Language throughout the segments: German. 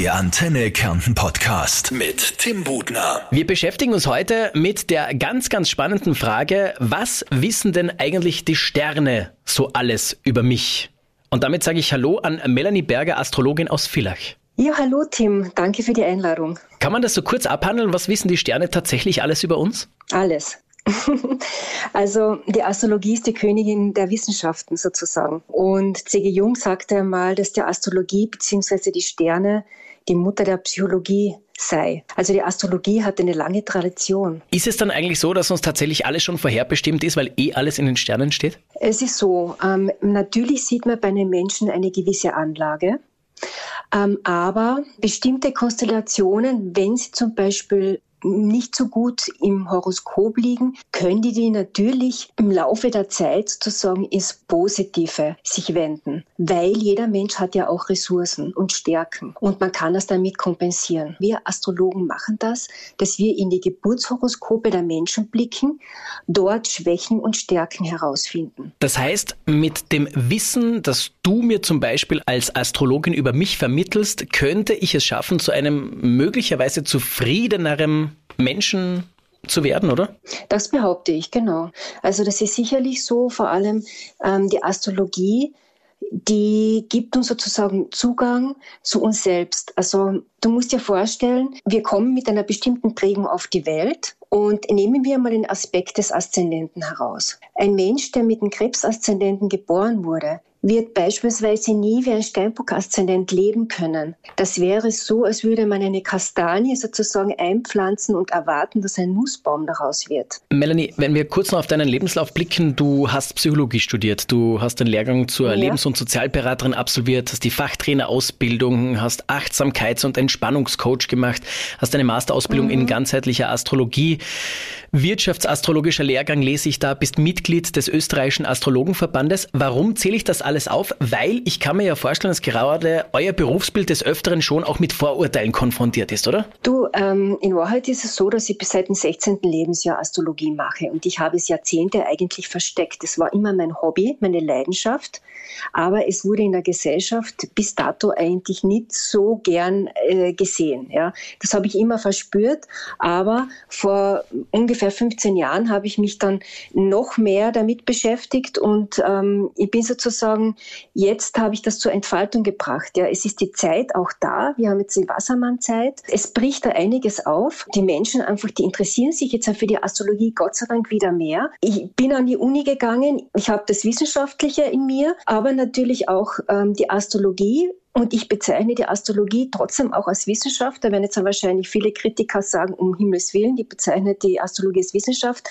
Der Antenne Kärnten Podcast mit Tim Budner. Wir beschäftigen uns heute mit der ganz, ganz spannenden Frage, was wissen denn eigentlich die Sterne so alles über mich? Und damit sage ich Hallo an Melanie Berger, Astrologin aus Villach. Ja, hallo Tim, danke für die Einladung. Kann man das so kurz abhandeln? Was wissen die Sterne tatsächlich alles über uns? Alles. also die Astrologie ist die Königin der Wissenschaften sozusagen. Und C.G. Jung sagte einmal, dass die Astrologie bzw. die Sterne die Mutter der Psychologie sei. Also die Astrologie hat eine lange Tradition. Ist es dann eigentlich so, dass uns tatsächlich alles schon vorherbestimmt ist, weil eh alles in den Sternen steht? Es ist so. Ähm, natürlich sieht man bei einem Menschen eine gewisse Anlage. Ähm, aber bestimmte Konstellationen, wenn sie zum Beispiel nicht so gut im Horoskop liegen, können die, die natürlich im Laufe der Zeit sozusagen ins Positive sich wenden, weil jeder Mensch hat ja auch Ressourcen und Stärken und man kann das damit kompensieren. Wir Astrologen machen das, dass wir in die Geburtshoroskope der Menschen blicken, dort Schwächen und Stärken herausfinden. Das heißt, mit dem Wissen, das du mir zum Beispiel als Astrologin über mich vermittelst, könnte ich es schaffen, zu einem möglicherweise zufriedeneren Menschen zu werden, oder? Das behaupte ich, genau. Also das ist sicherlich so, vor allem ähm, die Astrologie, die gibt uns sozusagen Zugang zu uns selbst. Also du musst dir vorstellen, wir kommen mit einer bestimmten Prägung auf die Welt und nehmen wir mal den Aspekt des Aszendenten heraus. Ein Mensch, der mit einem Krebsaszendenten geboren wurde, wird beispielsweise nie wie ein Steinbock-Aszendent leben können. Das wäre so, als würde man eine Kastanie sozusagen einpflanzen und erwarten, dass ein Nussbaum daraus wird. Melanie, wenn wir kurz noch auf deinen Lebenslauf blicken, du hast Psychologie studiert, du hast den Lehrgang zur ja. Lebens- und Sozialberaterin absolviert, hast die Fachtrainerausbildung, hast Achtsamkeits- und Entspannungscoach gemacht, hast eine Masterausbildung mhm. in ganzheitlicher Astrologie. Wirtschaftsastrologischer Lehrgang lese ich da, bist Mitglied des österreichischen Astrologenverbandes. Warum zähle ich das alles auf? Weil ich kann mir ja vorstellen, dass gerade euer Berufsbild des Öfteren schon auch mit Vorurteilen konfrontiert ist, oder? Du, ähm, in Wahrheit ist es so, dass ich bis seit dem 16. Lebensjahr Astrologie mache und ich habe es Jahrzehnte eigentlich versteckt. Es war immer mein Hobby, meine Leidenschaft, aber es wurde in der Gesellschaft bis dato eigentlich nicht so gern äh, gesehen. Ja? Das habe ich immer verspürt, aber vor ungefähr ungefähr 15 Jahren habe ich mich dann noch mehr damit beschäftigt und ähm, ich bin sozusagen, jetzt habe ich das zur Entfaltung gebracht. Ja, es ist die Zeit auch da. Wir haben jetzt die Wassermann-Zeit. Es bricht da einiges auf. Die Menschen einfach, die interessieren sich jetzt für die Astrologie Gott sei Dank wieder mehr. Ich bin an die Uni gegangen. Ich habe das Wissenschaftliche in mir, aber natürlich auch ähm, die Astrologie und ich bezeichne die Astrologie trotzdem auch als Wissenschaft. Da werden jetzt wahrscheinlich viele Kritiker sagen, um Himmels Willen, die bezeichnet die Astrologie als Wissenschaft.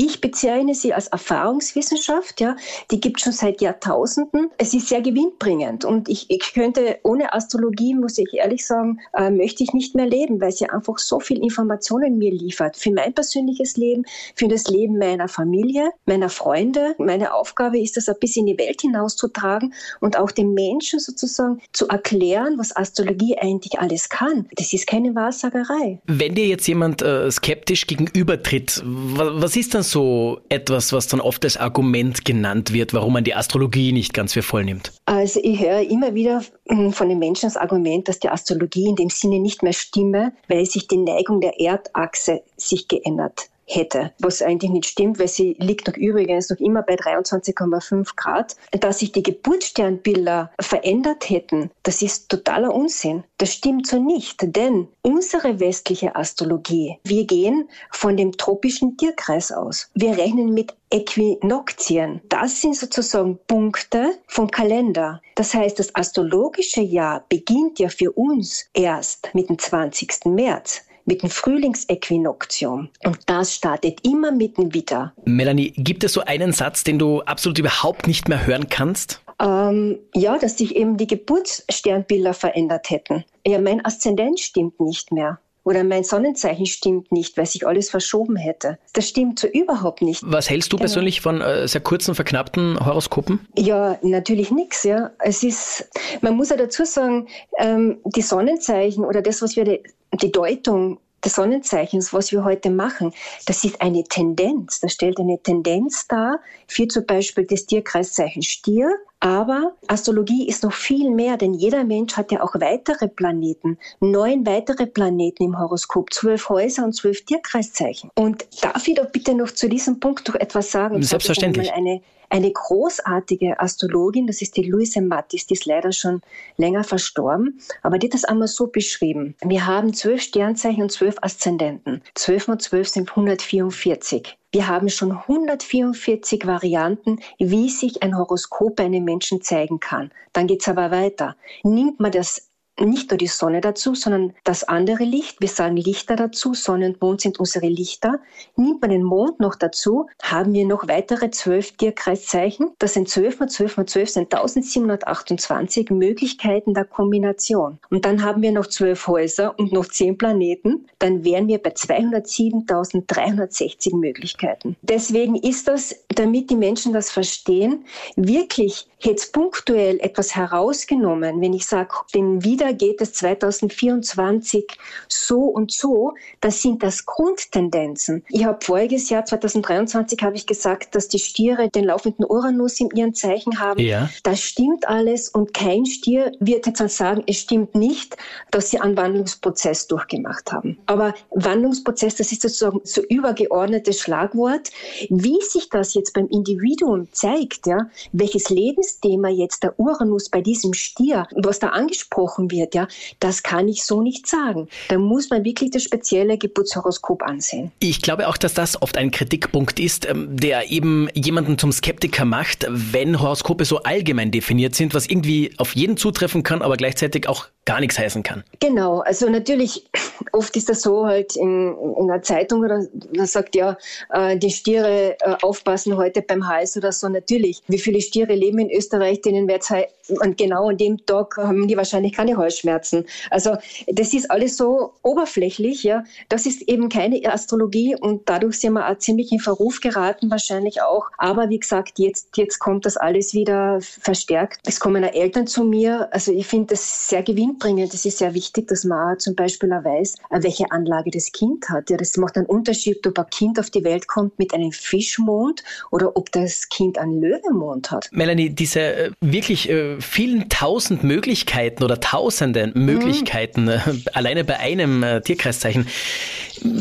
Ich bezeichne sie als Erfahrungswissenschaft, ja. Die gibt schon seit Jahrtausenden. Es ist sehr gewinnbringend und ich, ich könnte ohne Astrologie, muss ich ehrlich sagen, äh, möchte ich nicht mehr leben, weil sie einfach so viel Informationen mir liefert. Für mein persönliches Leben, für das Leben meiner Familie, meiner Freunde. Meine Aufgabe ist es, ein bisschen in die Welt hinauszutragen und auch den Menschen sozusagen zu erklären, was Astrologie eigentlich alles kann. Das ist keine Wahrsagerei. Wenn dir jetzt jemand äh, skeptisch gegenübertritt, was ist dann so etwas, was dann oft als Argument genannt wird, warum man die Astrologie nicht ganz für voll nimmt? Also ich höre immer wieder hm, von den Menschen das Argument, dass die Astrologie in dem Sinne nicht mehr stimme, weil sich die Neigung der Erdachse sich geändert hätte, was eigentlich nicht stimmt, weil sie liegt noch übrigens noch immer bei 23,5 Grad. Dass sich die Geburtssternbilder verändert hätten, das ist totaler Unsinn. Das stimmt so nicht, denn unsere westliche Astrologie, wir gehen von dem tropischen Tierkreis aus. Wir rechnen mit Äquinoxien. Das sind sozusagen Punkte vom Kalender. Das heißt, das astrologische Jahr beginnt ja für uns erst mit dem 20. März mit dem Frühlingsäquinoktium. Und das startet immer mitten wieder. Melanie, gibt es so einen Satz, den du absolut überhaupt nicht mehr hören kannst? Ähm, ja, dass sich eben die Geburtssternbilder verändert hätten. Ja, mein Aszendent stimmt nicht mehr oder mein Sonnenzeichen stimmt nicht, weil sich alles verschoben hätte. Das stimmt so überhaupt nicht. Was hältst du genau. persönlich von äh, sehr kurzen, verknappten Horoskopen? Ja, natürlich nichts. Ja. Es ist, man muss ja dazu sagen, ähm, die Sonnenzeichen oder das, was wir die, Deutung des Sonnenzeichens, was wir heute machen, das ist eine Tendenz. Das stellt eine Tendenz dar für zum Beispiel das Tierkreiszeichen Stier, Aber Astrologie ist noch viel mehr, denn jeder Mensch hat ja auch weitere Planeten, neun weitere Planeten im Horoskop, zwölf Häuser und zwölf Tierkreiszeichen. Und darf ich doch bitte noch zu diesem Punkt doch etwas sagen? Selbstverständlich. Eine, eine großartige Astrologin, das ist die Luise Mattis, die ist leider schon länger verstorben, aber die hat das einmal so beschrieben. Wir haben zwölf Sternzeichen und zwölf Aszendenten. Zwölf mal zwölf sind 144. Wir haben schon 144 Varianten, wie sich ein Horoskop bei einem Menschen zeigen kann. Dann geht's aber weiter. Nimmt man das nicht nur die Sonne dazu, sondern das andere Licht. Wir sagen Lichter dazu. Sonne und Mond sind unsere Lichter. Nimmt man den Mond noch dazu, haben wir noch weitere zwölf Tierkreiszeichen. Das sind zwölf mal zwölf mal zwölf sind 1728 Möglichkeiten der Kombination. Und dann haben wir noch zwölf Häuser und noch zehn Planeten. Dann wären wir bei 207.360 Möglichkeiten. Deswegen ist das, damit die Menschen das verstehen, wirklich jetzt punktuell etwas herausgenommen. Wenn ich sage, den Wieder wieder geht es 2024 so und so, das sind das Grundtendenzen. Ich habe voriges Jahr 2023 habe ich gesagt, dass die Stiere den laufenden Uranus in ihren Zeichen haben. Ja. Das stimmt alles und kein Stier wird jetzt sagen, es stimmt nicht, dass sie einen Wandlungsprozess durchgemacht haben. Aber Wandlungsprozess, das ist sozusagen so übergeordnetes Schlagwort. Wie sich das jetzt beim Individuum zeigt, ja, welches Lebensthema jetzt der Uranus bei diesem Stier, was da angesprochen wird, wird, ja, das kann ich so nicht sagen. Da muss man wirklich das spezielle Geburtshoroskop ansehen. Ich glaube auch, dass das oft ein Kritikpunkt ist, ähm, der eben jemanden zum Skeptiker macht, wenn Horoskope so allgemein definiert sind, was irgendwie auf jeden zutreffen kann, aber gleichzeitig auch gar nichts heißen kann. Genau, also natürlich, oft ist das so halt in, in einer Zeitung oder man sagt ja, äh, die Stiere äh, aufpassen heute beim Hals oder so. Natürlich, wie viele Stiere leben in Österreich, denen wird und genau an dem Tag haben die wahrscheinlich keine Halsschmerzen. Also das ist alles so oberflächlich, ja. Das ist eben keine Astrologie und dadurch sind wir auch ziemlich in Verruf geraten, wahrscheinlich auch. Aber wie gesagt, jetzt, jetzt kommt das alles wieder verstärkt. Es kommen auch Eltern zu mir. Also ich finde das sehr gewinnt bringen. Das ist sehr wichtig, dass man auch zum Beispiel auch weiß, welche Anlage das Kind hat. Ja, das macht einen Unterschied, ob ein Kind auf die Welt kommt mit einem Fischmond oder ob das Kind einen Löwenmond hat. Melanie, diese äh, wirklich äh, vielen tausend Möglichkeiten oder tausenden Möglichkeiten mhm. äh, alleine bei einem äh, Tierkreiszeichen,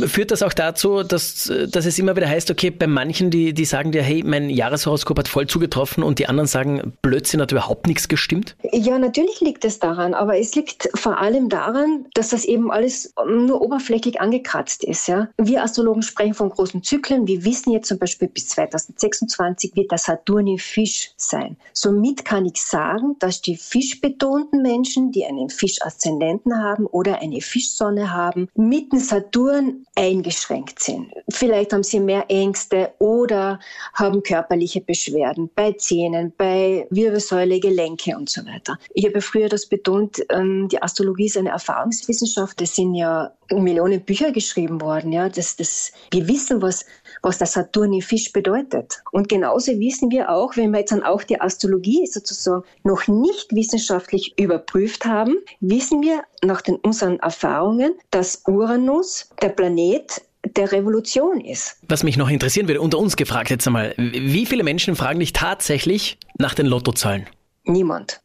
führt das auch dazu, dass, dass es immer wieder heißt, okay, bei manchen, die, die sagen dir, hey, mein Jahreshoroskop hat voll zugetroffen und die anderen sagen, Blödsinn hat überhaupt nichts gestimmt? Ja, natürlich liegt es daran, aber es liegt liegt vor allem daran, dass das eben alles nur oberflächlich angekratzt ist. Ja? Wir Astrologen sprechen von großen Zyklen. Wir wissen jetzt zum Beispiel, bis 2026 wird der Saturn im Fisch sein. Somit kann ich sagen, dass die fischbetonten Menschen, die einen Fisch-Aszendenten haben oder eine Fischsonne haben, mit dem Saturn eingeschränkt sind. Vielleicht haben sie mehr Ängste oder haben körperliche Beschwerden bei Zähnen, bei Wirbelsäule, Gelenke und so weiter. Ich habe früher das betont, ähm, die Astrologie ist eine Erfahrungswissenschaft. Es sind ja Millionen Bücher geschrieben worden. Ja, das, das, wir wissen, was, was der Saturn im Fisch bedeutet. Und genauso wissen wir auch, wenn wir jetzt dann auch die Astrologie sozusagen noch nicht wissenschaftlich überprüft haben, wissen wir nach den, unseren Erfahrungen, dass Uranus, der Planet, der Revolution ist. Was mich noch interessieren würde, unter uns gefragt jetzt einmal, wie viele Menschen fragen dich tatsächlich nach den Lottozahlen? Niemand.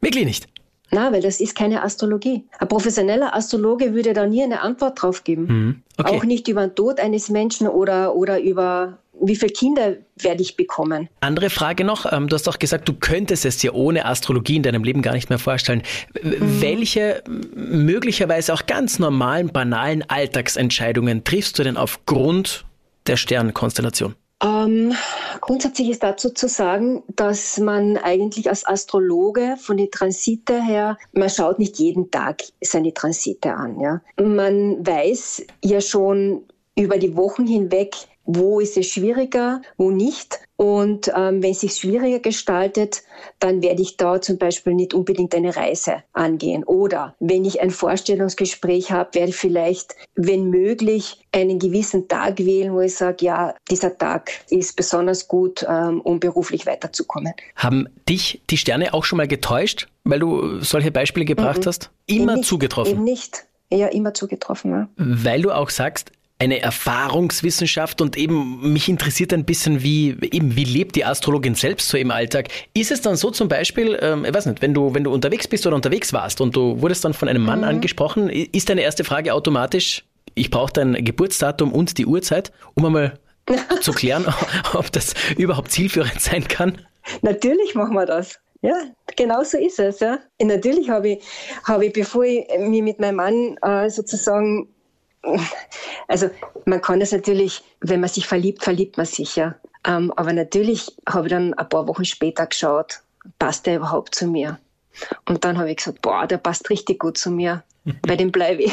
Wirklich nicht? Na, weil das ist keine Astrologie. Ein professioneller Astrologe würde da nie eine Antwort drauf geben. Mhm. Okay. Auch nicht über den Tod eines Menschen oder, oder über wie viele Kinder werde ich bekommen. Andere Frage noch. Ähm, du hast auch gesagt, du könntest es dir ohne Astrologie in deinem Leben gar nicht mehr vorstellen. Mhm. Welche möglicherweise auch ganz normalen, banalen Alltagsentscheidungen triffst du denn aufgrund der Sternenkonstellation? Ähm, grundsätzlich ist dazu zu sagen, dass man eigentlich als Astrologe von den Transite her, man schaut nicht jeden Tag seine Transite an. Ja? Man weiß ja schon über die Wochen hinweg, wo ist es schwieriger, wo nicht. Und ähm, wenn es sich schwieriger gestaltet, dann werde ich da zum Beispiel nicht unbedingt eine Reise angehen. Oder wenn ich ein Vorstellungsgespräch habe, werde ich vielleicht, wenn möglich, einen gewissen Tag wählen, wo ich sage, ja, dieser Tag ist besonders gut, ähm, um beruflich weiterzukommen. Haben dich die Sterne auch schon mal getäuscht, weil du solche Beispiele gebracht mhm. hast? Immer eben nicht, zugetroffen? Eben nicht. Ja, immer zugetroffen. Ja. Weil du auch sagst, eine Erfahrungswissenschaft und eben mich interessiert ein bisschen, wie eben wie lebt die Astrologin selbst so im Alltag. Ist es dann so zum Beispiel, ähm, ich weiß nicht, wenn du wenn du unterwegs bist oder unterwegs warst und du wurdest dann von einem Mann mhm. angesprochen, ist deine erste Frage automatisch: Ich brauche dein Geburtsdatum und die Uhrzeit, um einmal zu klären, ob das überhaupt zielführend sein kann? Natürlich machen wir das. Ja, genau so ist es. Ja. Natürlich habe ich, habe ich, bevor ich mich mit meinem Mann äh, sozusagen, also man kann es natürlich, wenn man sich verliebt, verliebt man sich ja. Ähm, aber natürlich habe ich dann ein paar Wochen später geschaut, passt der überhaupt zu mir? Und dann habe ich gesagt, boah, der passt richtig gut zu mir. Bei dem bleibe ich.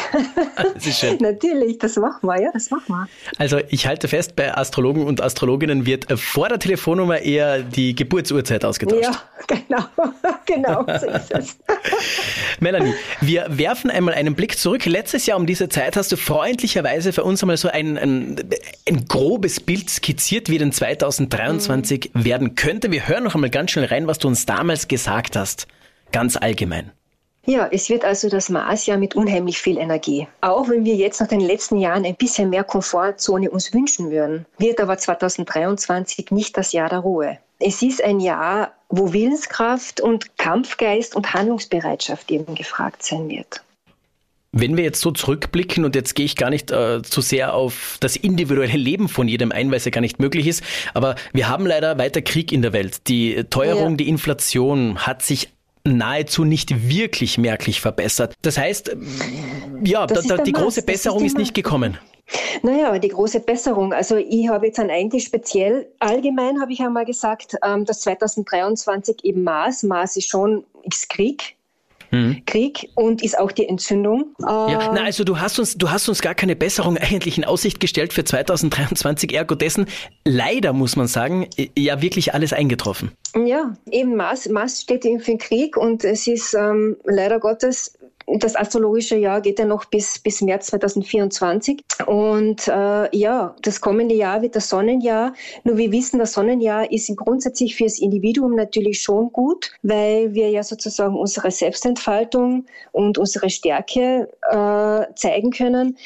Das ist schön. Natürlich, das machen wir, ja, das machen wir. Also ich halte fest, bei Astrologen und Astrologinnen wird vor der Telefonnummer eher die Geburtsurzeit ausgetauscht. Ja, genau, genau, so ist es. Melanie, wir werfen einmal einen Blick zurück. Letztes Jahr um diese Zeit hast du freundlicherweise für uns einmal so ein, ein, ein grobes Bild skizziert, wie denn 2023 mhm. werden könnte. Wir hören noch einmal ganz schnell rein, was du uns damals gesagt hast. Ganz allgemein. Ja, es wird also das Marsjahr mit unheimlich viel Energie. Auch wenn wir jetzt nach den letzten Jahren ein bisschen mehr Komfortzone uns wünschen würden, wird aber 2023 nicht das Jahr der Ruhe. Es ist ein Jahr, wo Willenskraft und Kampfgeist und Handlungsbereitschaft eben gefragt sein wird. Wenn wir jetzt so zurückblicken und jetzt gehe ich gar nicht äh, zu sehr auf das individuelle Leben von jedem ein, weil es ja gar nicht möglich ist, aber wir haben leider weiter Krieg in der Welt. Die Teuerung, ja. die Inflation hat sich nahezu nicht wirklich merklich verbessert. Das heißt, ja, da, da, die große Besserung ist, ist nicht gekommen. Naja, die große Besserung. Also ich habe jetzt eigentlich speziell, allgemein habe ich einmal gesagt, ähm, dass 2023 eben Mars, Mars ist schon ist Krieg, mhm. Krieg und ist auch die Entzündung. Ja, na, also du hast uns, du hast uns gar keine Besserung eigentlich in Aussicht gestellt für 2023, ergo dessen leider muss man sagen, ja wirklich alles eingetroffen. Ja, eben Mars, Mars steht eben für den Krieg und es ist ähm, leider Gottes das astrologische Jahr geht ja noch bis, bis März 2024. Und äh, ja, das kommende Jahr wird das Sonnenjahr. Nur wir wissen, das Sonnenjahr ist grundsätzlich für das Individuum natürlich schon gut, weil wir ja sozusagen unsere Selbstentfaltung und unsere Stärke äh, zeigen können.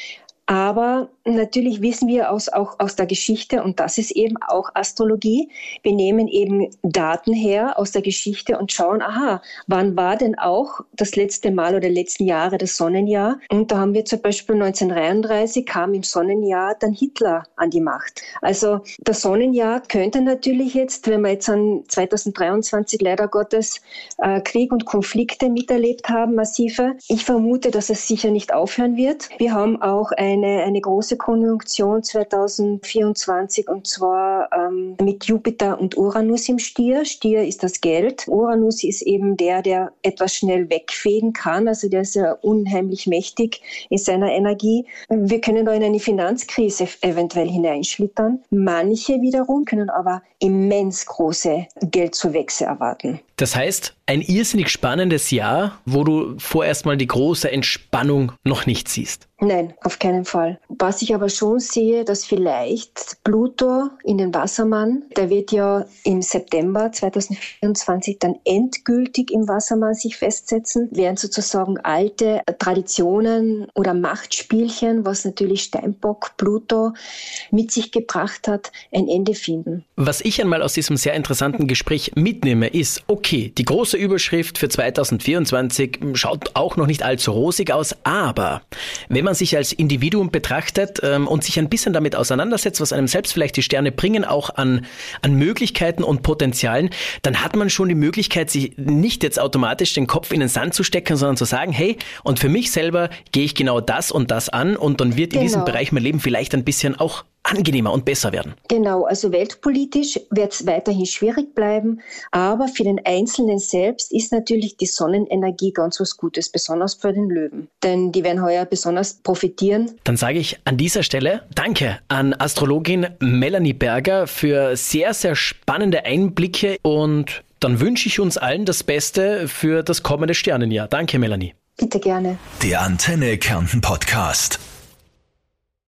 Aber natürlich wissen wir aus, auch aus der Geschichte, und das ist eben auch Astrologie, wir nehmen eben Daten her aus der Geschichte und schauen, aha, wann war denn auch das letzte Mal oder letzten Jahre das Sonnenjahr? Und da haben wir zum Beispiel 1933 kam im Sonnenjahr dann Hitler an die Macht. Also das Sonnenjahr könnte natürlich jetzt, wenn wir jetzt an 2023 leider Gottes äh, Krieg und Konflikte miterlebt haben, massive, ich vermute, dass es sicher nicht aufhören wird. Wir haben auch ein eine, eine große Konjunktion 2024 und zwar ähm, mit Jupiter und Uranus im Stier. Stier ist das Geld. Uranus ist eben der, der etwas schnell wegfegen kann. Also der ist ja unheimlich mächtig in seiner Energie. Wir können da in eine Finanzkrise eventuell hineinschlittern. Manche wiederum können aber immens große Geldzuwächse erwarten. Das heißt, ein irrsinnig spannendes Jahr, wo du vorerst mal die große Entspannung noch nicht siehst. Nein, auf keinen Fall. Was ich aber schon sehe, dass vielleicht Pluto in den Wassermann, der wird ja im September 2024 dann endgültig im Wassermann sich festsetzen, während sozusagen alte Traditionen oder Machtspielchen, was natürlich Steinbock, Pluto mit sich gebracht hat, ein Ende finden. Was ich einmal aus diesem sehr interessanten Gespräch mitnehme, ist, okay, die große Überschrift für 2024 schaut auch noch nicht allzu rosig aus, aber wenn man sich als Individuum betrachtet ähm, und sich ein bisschen damit auseinandersetzt, was einem selbst vielleicht die Sterne bringen, auch an, an Möglichkeiten und Potenzialen, dann hat man schon die Möglichkeit, sich nicht jetzt automatisch den Kopf in den Sand zu stecken, sondern zu sagen, hey, und für mich selber gehe ich genau das und das an und dann wird in diesem genau. Bereich mein Leben vielleicht ein bisschen auch angenehmer und besser werden. Genau, also weltpolitisch wird es weiterhin schwierig bleiben, aber für den Einzelnen selbst ist natürlich die Sonnenenergie ganz was Gutes, besonders für den Löwen, denn die werden heuer besonders profitieren. Dann sage ich an dieser Stelle Danke an Astrologin Melanie Berger für sehr, sehr spannende Einblicke und dann wünsche ich uns allen das Beste für das kommende Sternenjahr. Danke, Melanie. Bitte gerne. Der Antenne Kärnten Podcast.